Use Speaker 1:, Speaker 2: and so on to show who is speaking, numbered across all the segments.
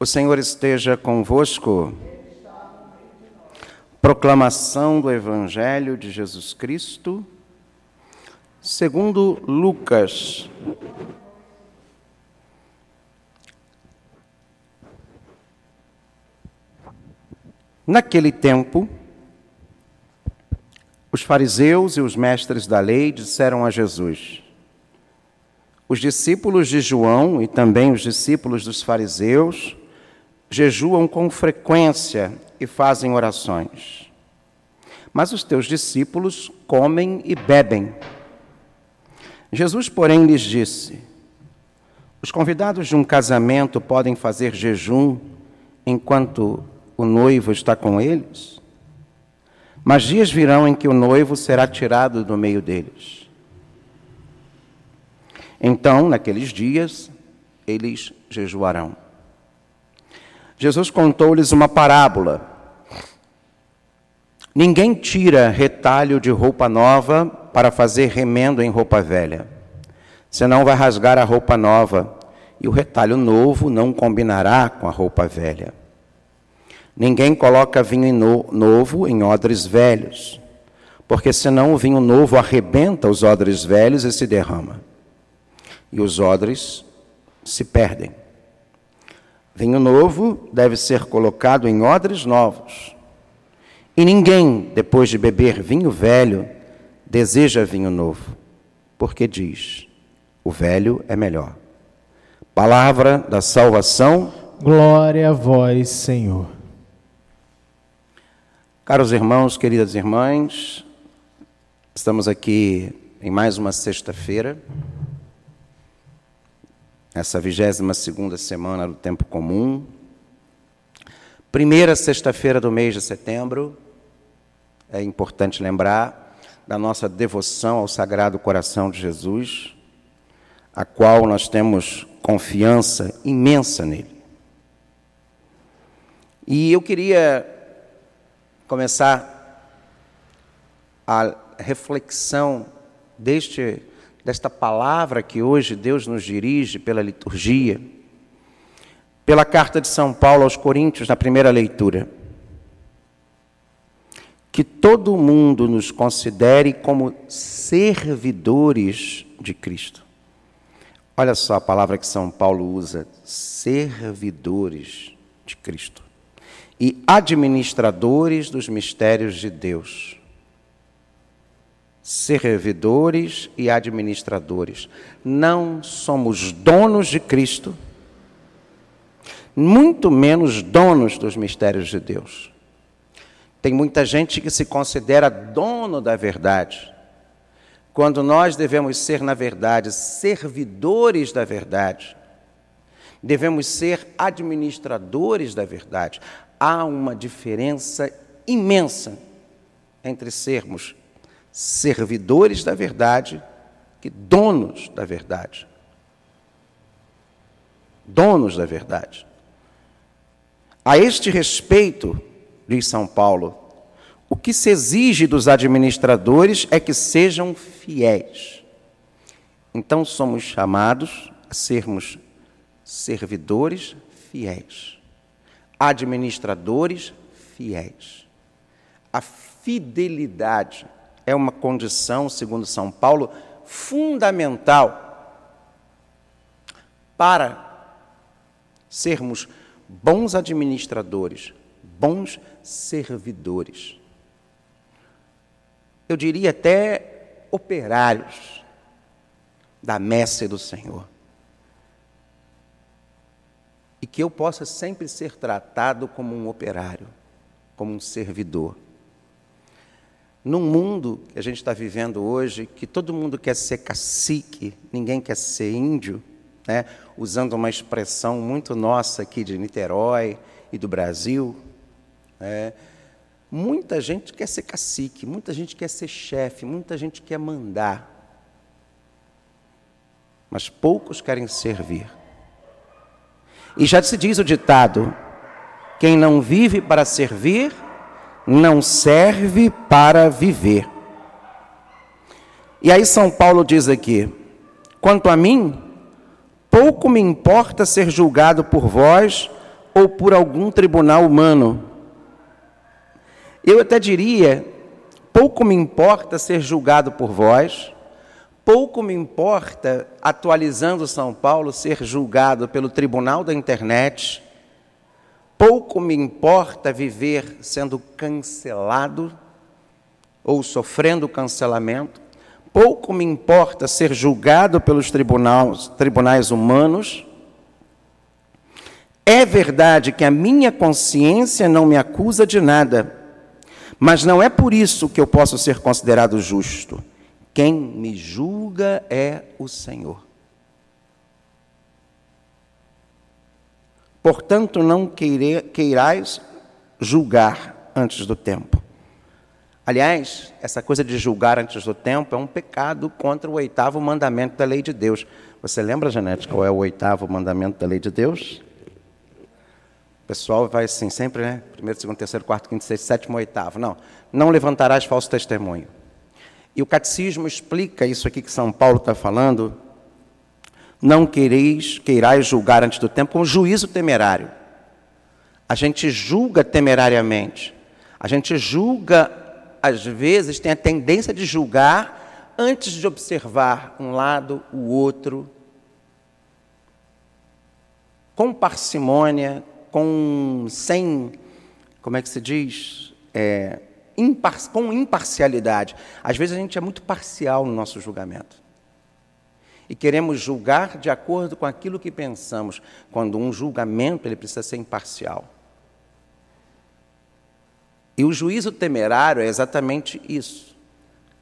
Speaker 1: O Senhor esteja convosco. Proclamação do Evangelho de Jesus Cristo, segundo Lucas. Naquele tempo, os fariseus e os mestres da lei disseram a Jesus: Os discípulos de João e também os discípulos dos fariseus jejuam com frequência e fazem orações. Mas os teus discípulos comem e bebem. Jesus, porém, lhes disse: Os convidados de um casamento podem fazer jejum enquanto o noivo está com eles? Mas dias virão em que o noivo será tirado do meio deles. Então, naqueles dias, eles jejuarão. Jesus contou-lhes uma parábola. Ninguém tira retalho de roupa nova para fazer remendo em roupa velha, senão vai rasgar a roupa nova, e o retalho novo não combinará com a roupa velha. Ninguém coloca vinho novo em odres velhos, porque senão o vinho novo arrebenta os odres velhos e se derrama, e os odres se perdem. Vinho novo deve ser colocado em odres novos. E ninguém, depois de beber vinho velho, deseja vinho novo, porque diz: o velho é melhor. Palavra da salvação.
Speaker 2: Glória a vós, Senhor.
Speaker 1: Caros irmãos, queridas irmãs, estamos aqui em mais uma sexta-feira essa 22 segunda semana do tempo comum. Primeira sexta-feira do mês de setembro, é importante lembrar da nossa devoção ao Sagrado Coração de Jesus, a qual nós temos confiança imensa nele. E eu queria começar a reflexão deste desta palavra que hoje Deus nos dirige pela liturgia, pela carta de São Paulo aos Coríntios, na primeira leitura. Que todo mundo nos considere como servidores de Cristo. Olha só a palavra que São Paulo usa: servidores de Cristo e administradores dos mistérios de Deus servidores e administradores. Não somos donos de Cristo, muito menos donos dos mistérios de Deus. Tem muita gente que se considera dono da verdade, quando nós devemos ser, na verdade, servidores da verdade. Devemos ser administradores da verdade. Há uma diferença imensa entre sermos servidores da verdade que donos da verdade. Donos da verdade. A este respeito, diz São Paulo, o que se exige dos administradores é que sejam fiéis. Então somos chamados a sermos servidores fiéis, administradores fiéis. A fidelidade é uma condição, segundo São Paulo, fundamental para sermos bons administradores, bons servidores. Eu diria até operários da messe do Senhor. E que eu possa sempre ser tratado como um operário, como um servidor. Num mundo que a gente está vivendo hoje, que todo mundo quer ser cacique, ninguém quer ser índio, né? usando uma expressão muito nossa aqui de Niterói e do Brasil, né? muita gente quer ser cacique, muita gente quer ser chefe, muita gente quer mandar, mas poucos querem servir. E já se diz o ditado: quem não vive para servir, não serve para viver. E aí São Paulo diz aqui: quanto a mim, pouco me importa ser julgado por vós ou por algum tribunal humano. Eu até diria: pouco me importa ser julgado por vós, pouco me importa, atualizando São Paulo, ser julgado pelo tribunal da internet, pouco me importa viver sendo cancelado ou sofrendo cancelamento, pouco me importa ser julgado pelos tribunais, tribunais humanos. É verdade que a minha consciência não me acusa de nada, mas não é por isso que eu posso ser considerado justo. Quem me julga é o Senhor. Portanto, não queirais julgar antes do tempo. Aliás, essa coisa de julgar antes do tempo é um pecado contra o oitavo mandamento da lei de Deus. Você lembra, Janete, qual é o oitavo mandamento da lei de Deus? O pessoal vai assim, sempre, né? Primeiro, segundo, terceiro, quarto, quinto, sexto, sétimo, oitavo. Não, não levantarás falso testemunho. E o catecismo explica isso aqui que São Paulo está falando. Não quereis, queirais julgar antes do tempo com juízo temerário. A gente julga temerariamente. A gente julga às vezes, tem a tendência de julgar antes de observar um lado, o outro, com parcimônia, com sem, como é que se diz? É, impar, com imparcialidade. Às vezes a gente é muito parcial no nosso julgamento. E queremos julgar de acordo com aquilo que pensamos, quando um julgamento ele precisa ser imparcial. E o juízo temerário é exatamente isso.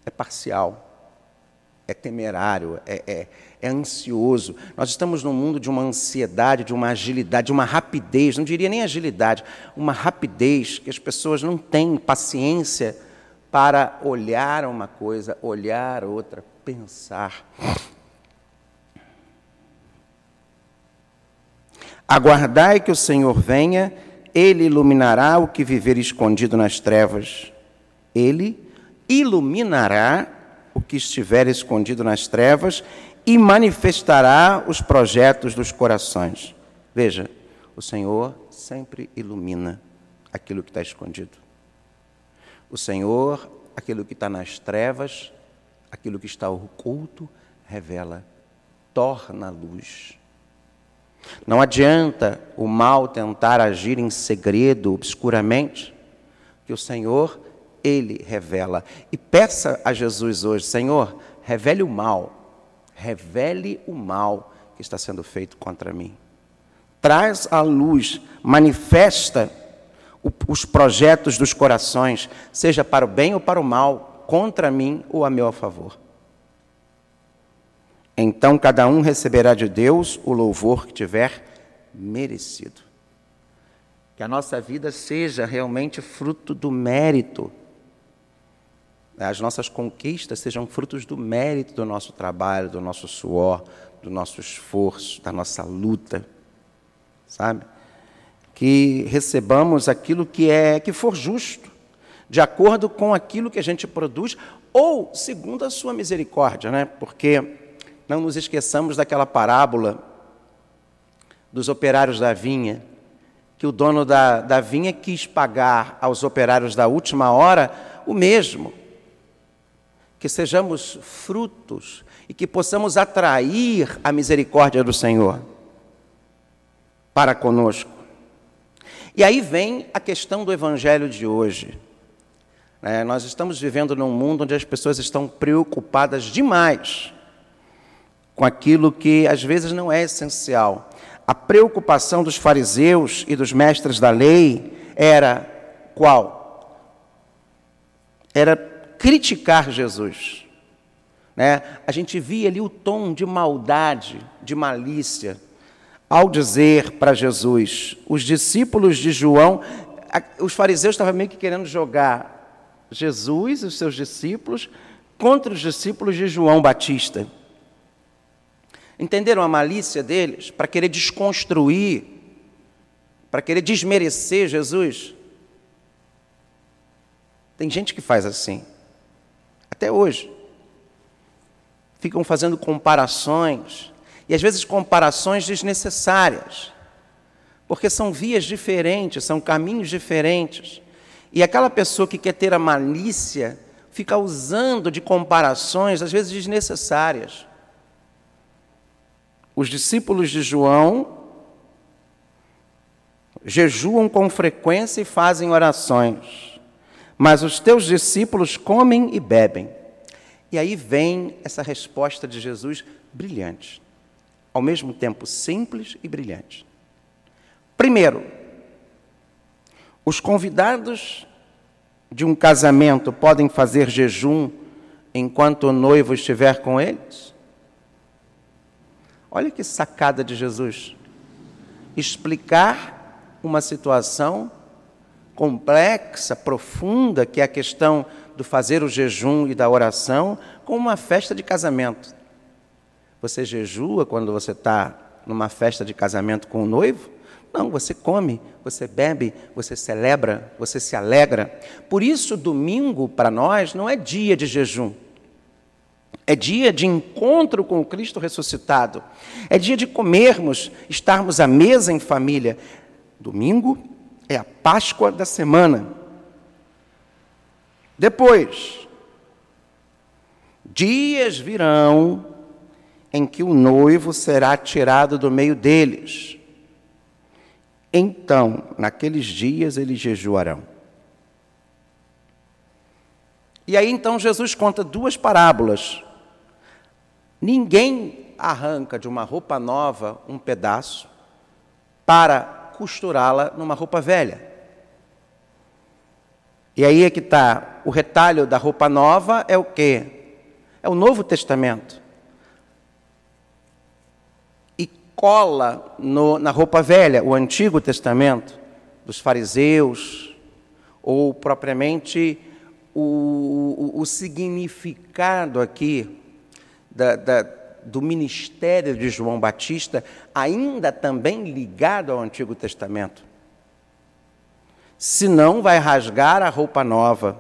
Speaker 1: É parcial, é temerário, é, é, é, ansioso. Nós estamos num mundo de uma ansiedade, de uma agilidade, de uma rapidez, não diria nem agilidade, uma rapidez que as pessoas não têm paciência para olhar uma coisa, olhar outra, pensar. Aguardai que o Senhor venha ele iluminará o que viver escondido nas trevas. Ele iluminará o que estiver escondido nas trevas e manifestará os projetos dos corações. Veja, o Senhor sempre ilumina aquilo que está escondido. O Senhor, aquilo que está nas trevas, aquilo que está oculto, revela, torna luz. Não adianta o mal tentar agir em segredo, obscuramente, que o Senhor, Ele revela. E peça a Jesus hoje, Senhor, revele o mal, revele o mal que está sendo feito contra mim. Traz à luz, manifesta os projetos dos corações, seja para o bem ou para o mal, contra mim ou a meu favor. Então cada um receberá de Deus o louvor que tiver merecido. Que a nossa vida seja realmente fruto do mérito. As nossas conquistas sejam frutos do mérito do nosso trabalho, do nosso suor, do nosso esforço, da nossa luta. Sabe? Que recebamos aquilo que é que for justo, de acordo com aquilo que a gente produz ou segundo a sua misericórdia, né? Porque não nos esqueçamos daquela parábola dos operários da vinha, que o dono da, da vinha quis pagar aos operários da última hora o mesmo. Que sejamos frutos e que possamos atrair a misericórdia do Senhor para conosco. E aí vem a questão do Evangelho de hoje. É, nós estamos vivendo num mundo onde as pessoas estão preocupadas demais com aquilo que às vezes não é essencial. A preocupação dos fariseus e dos mestres da lei era qual? Era criticar Jesus. Né? A gente via ali o tom de maldade, de malícia, ao dizer para Jesus, os discípulos de João, os fariseus estavam meio que querendo jogar Jesus e os seus discípulos contra os discípulos de João Batista. Entenderam a malícia deles para querer desconstruir, para querer desmerecer Jesus? Tem gente que faz assim, até hoje. Ficam fazendo comparações, e às vezes comparações desnecessárias, Porque são vias diferentes, são caminhos diferentes. E aquela pessoa que quer ter a malícia fica usando de comparações, às vezes desnecessárias. Os discípulos de João jejuam com frequência e fazem orações, mas os teus discípulos comem e bebem. E aí vem essa resposta de Jesus brilhante, ao mesmo tempo simples e brilhante. Primeiro, os convidados de um casamento podem fazer jejum enquanto o noivo estiver com eles? Olha que sacada de Jesus. Explicar uma situação complexa, profunda, que é a questão do fazer o jejum e da oração, com uma festa de casamento. Você jejua quando você está numa festa de casamento com o noivo? Não, você come, você bebe, você celebra, você se alegra. Por isso, domingo para nós não é dia de jejum. É dia de encontro com o Cristo ressuscitado. É dia de comermos, estarmos à mesa em família. Domingo é a Páscoa da semana. Depois, dias virão em que o noivo será tirado do meio deles. Então, naqueles dias eles jejuarão. E aí então Jesus conta duas parábolas. Ninguém arranca de uma roupa nova um pedaço para costurá-la numa roupa velha. E aí é que está, o retalho da roupa nova é o quê? É o Novo Testamento cola no, na roupa velha, o Antigo Testamento, dos fariseus, ou propriamente o, o, o significado aqui da, da, do ministério de João Batista, ainda também ligado ao Antigo Testamento. Senão vai rasgar a roupa nova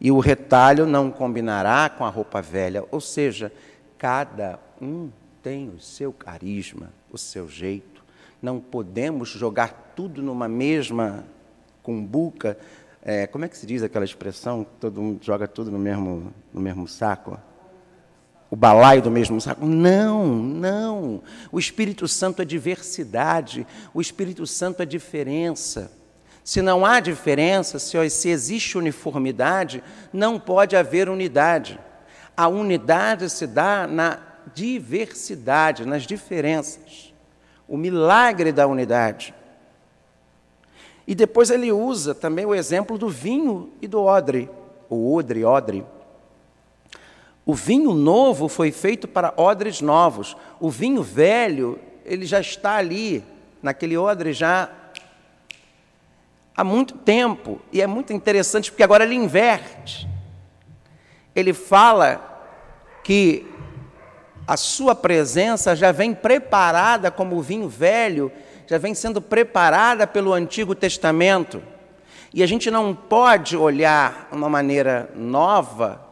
Speaker 1: e o retalho não combinará com a roupa velha. Ou seja, cada um tem o seu carisma, o seu jeito. Não podemos jogar tudo numa mesma cumbuca. É, como é que se diz aquela expressão? Todo mundo joga tudo no mesmo, no mesmo saco? O balaio do mesmo saco? Não, não. O Espírito Santo é diversidade. O Espírito Santo é diferença. Se não há diferença, se, existe uniformidade, não pode haver unidade. A unidade se dá na diversidade, nas diferenças. O milagre da unidade. E depois ele usa também o exemplo do vinho e do odre, o odre, odre. O vinho novo foi feito para odres novos. O vinho velho, ele já está ali, naquele odre já há muito tempo. E é muito interessante porque agora ele inverte. Ele fala que a sua presença já vem preparada como o vinho velho, já vem sendo preparada pelo Antigo Testamento. E a gente não pode olhar uma maneira nova,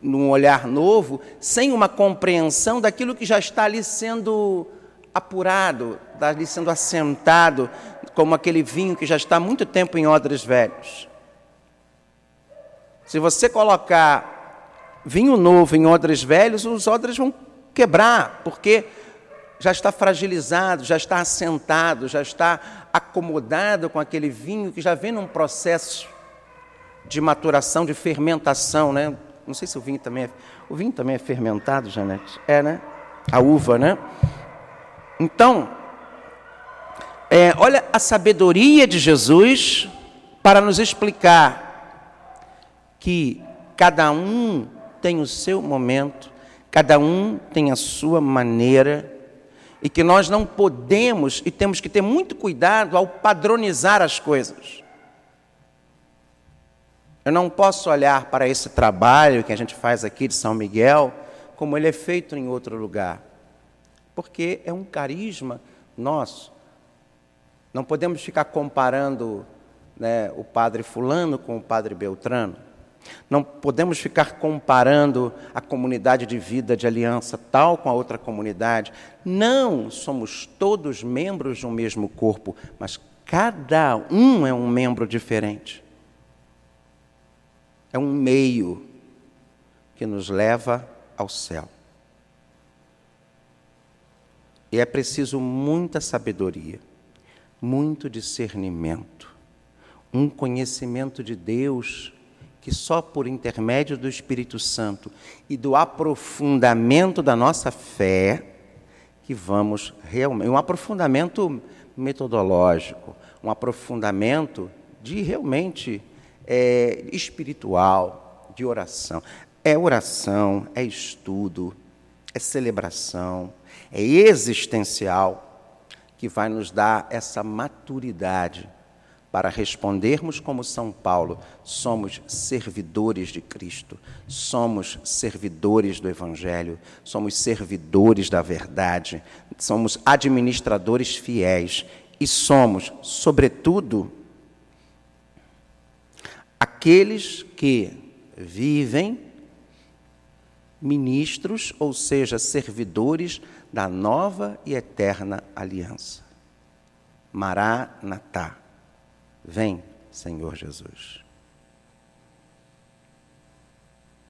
Speaker 1: num olhar novo, sem uma compreensão daquilo que já está ali sendo apurado, está ali sendo assentado, como aquele vinho que já está há muito tempo em odres velhos. Se você colocar vinho novo em odres velhos, os odres vão quebrar, porque já está fragilizado, já está assentado, já está acomodado com aquele vinho que já vem num processo de maturação, de fermentação, né? Não sei se o vinho também é. O vinho também é fermentado, Janete? É, né? A uva, né? Então, é, olha a sabedoria de Jesus para nos explicar que cada um tem o seu momento, Cada um tem a sua maneira e que nós não podemos e temos que ter muito cuidado ao padronizar as coisas. Eu não posso olhar para esse trabalho que a gente faz aqui de São Miguel como ele é feito em outro lugar, porque é um carisma nosso. Não podemos ficar comparando né, o padre Fulano com o padre Beltrano. Não podemos ficar comparando a comunidade de vida de aliança tal com a outra comunidade. Não, somos todos membros de um mesmo corpo, mas cada um é um membro diferente. É um meio que nos leva ao céu. E é preciso muita sabedoria, muito discernimento, um conhecimento de Deus que só por intermédio do Espírito Santo e do aprofundamento da nossa fé que vamos realmente um aprofundamento metodológico, um aprofundamento de realmente é, espiritual, de oração. É oração, é estudo, é celebração, é existencial que vai nos dar essa maturidade para respondermos como São Paulo, somos servidores de Cristo, somos servidores do Evangelho, somos servidores da verdade, somos administradores fiéis e somos, sobretudo, aqueles que vivem ministros, ou seja, servidores da nova e eterna aliança. Maranatá. Vem, Senhor Jesus.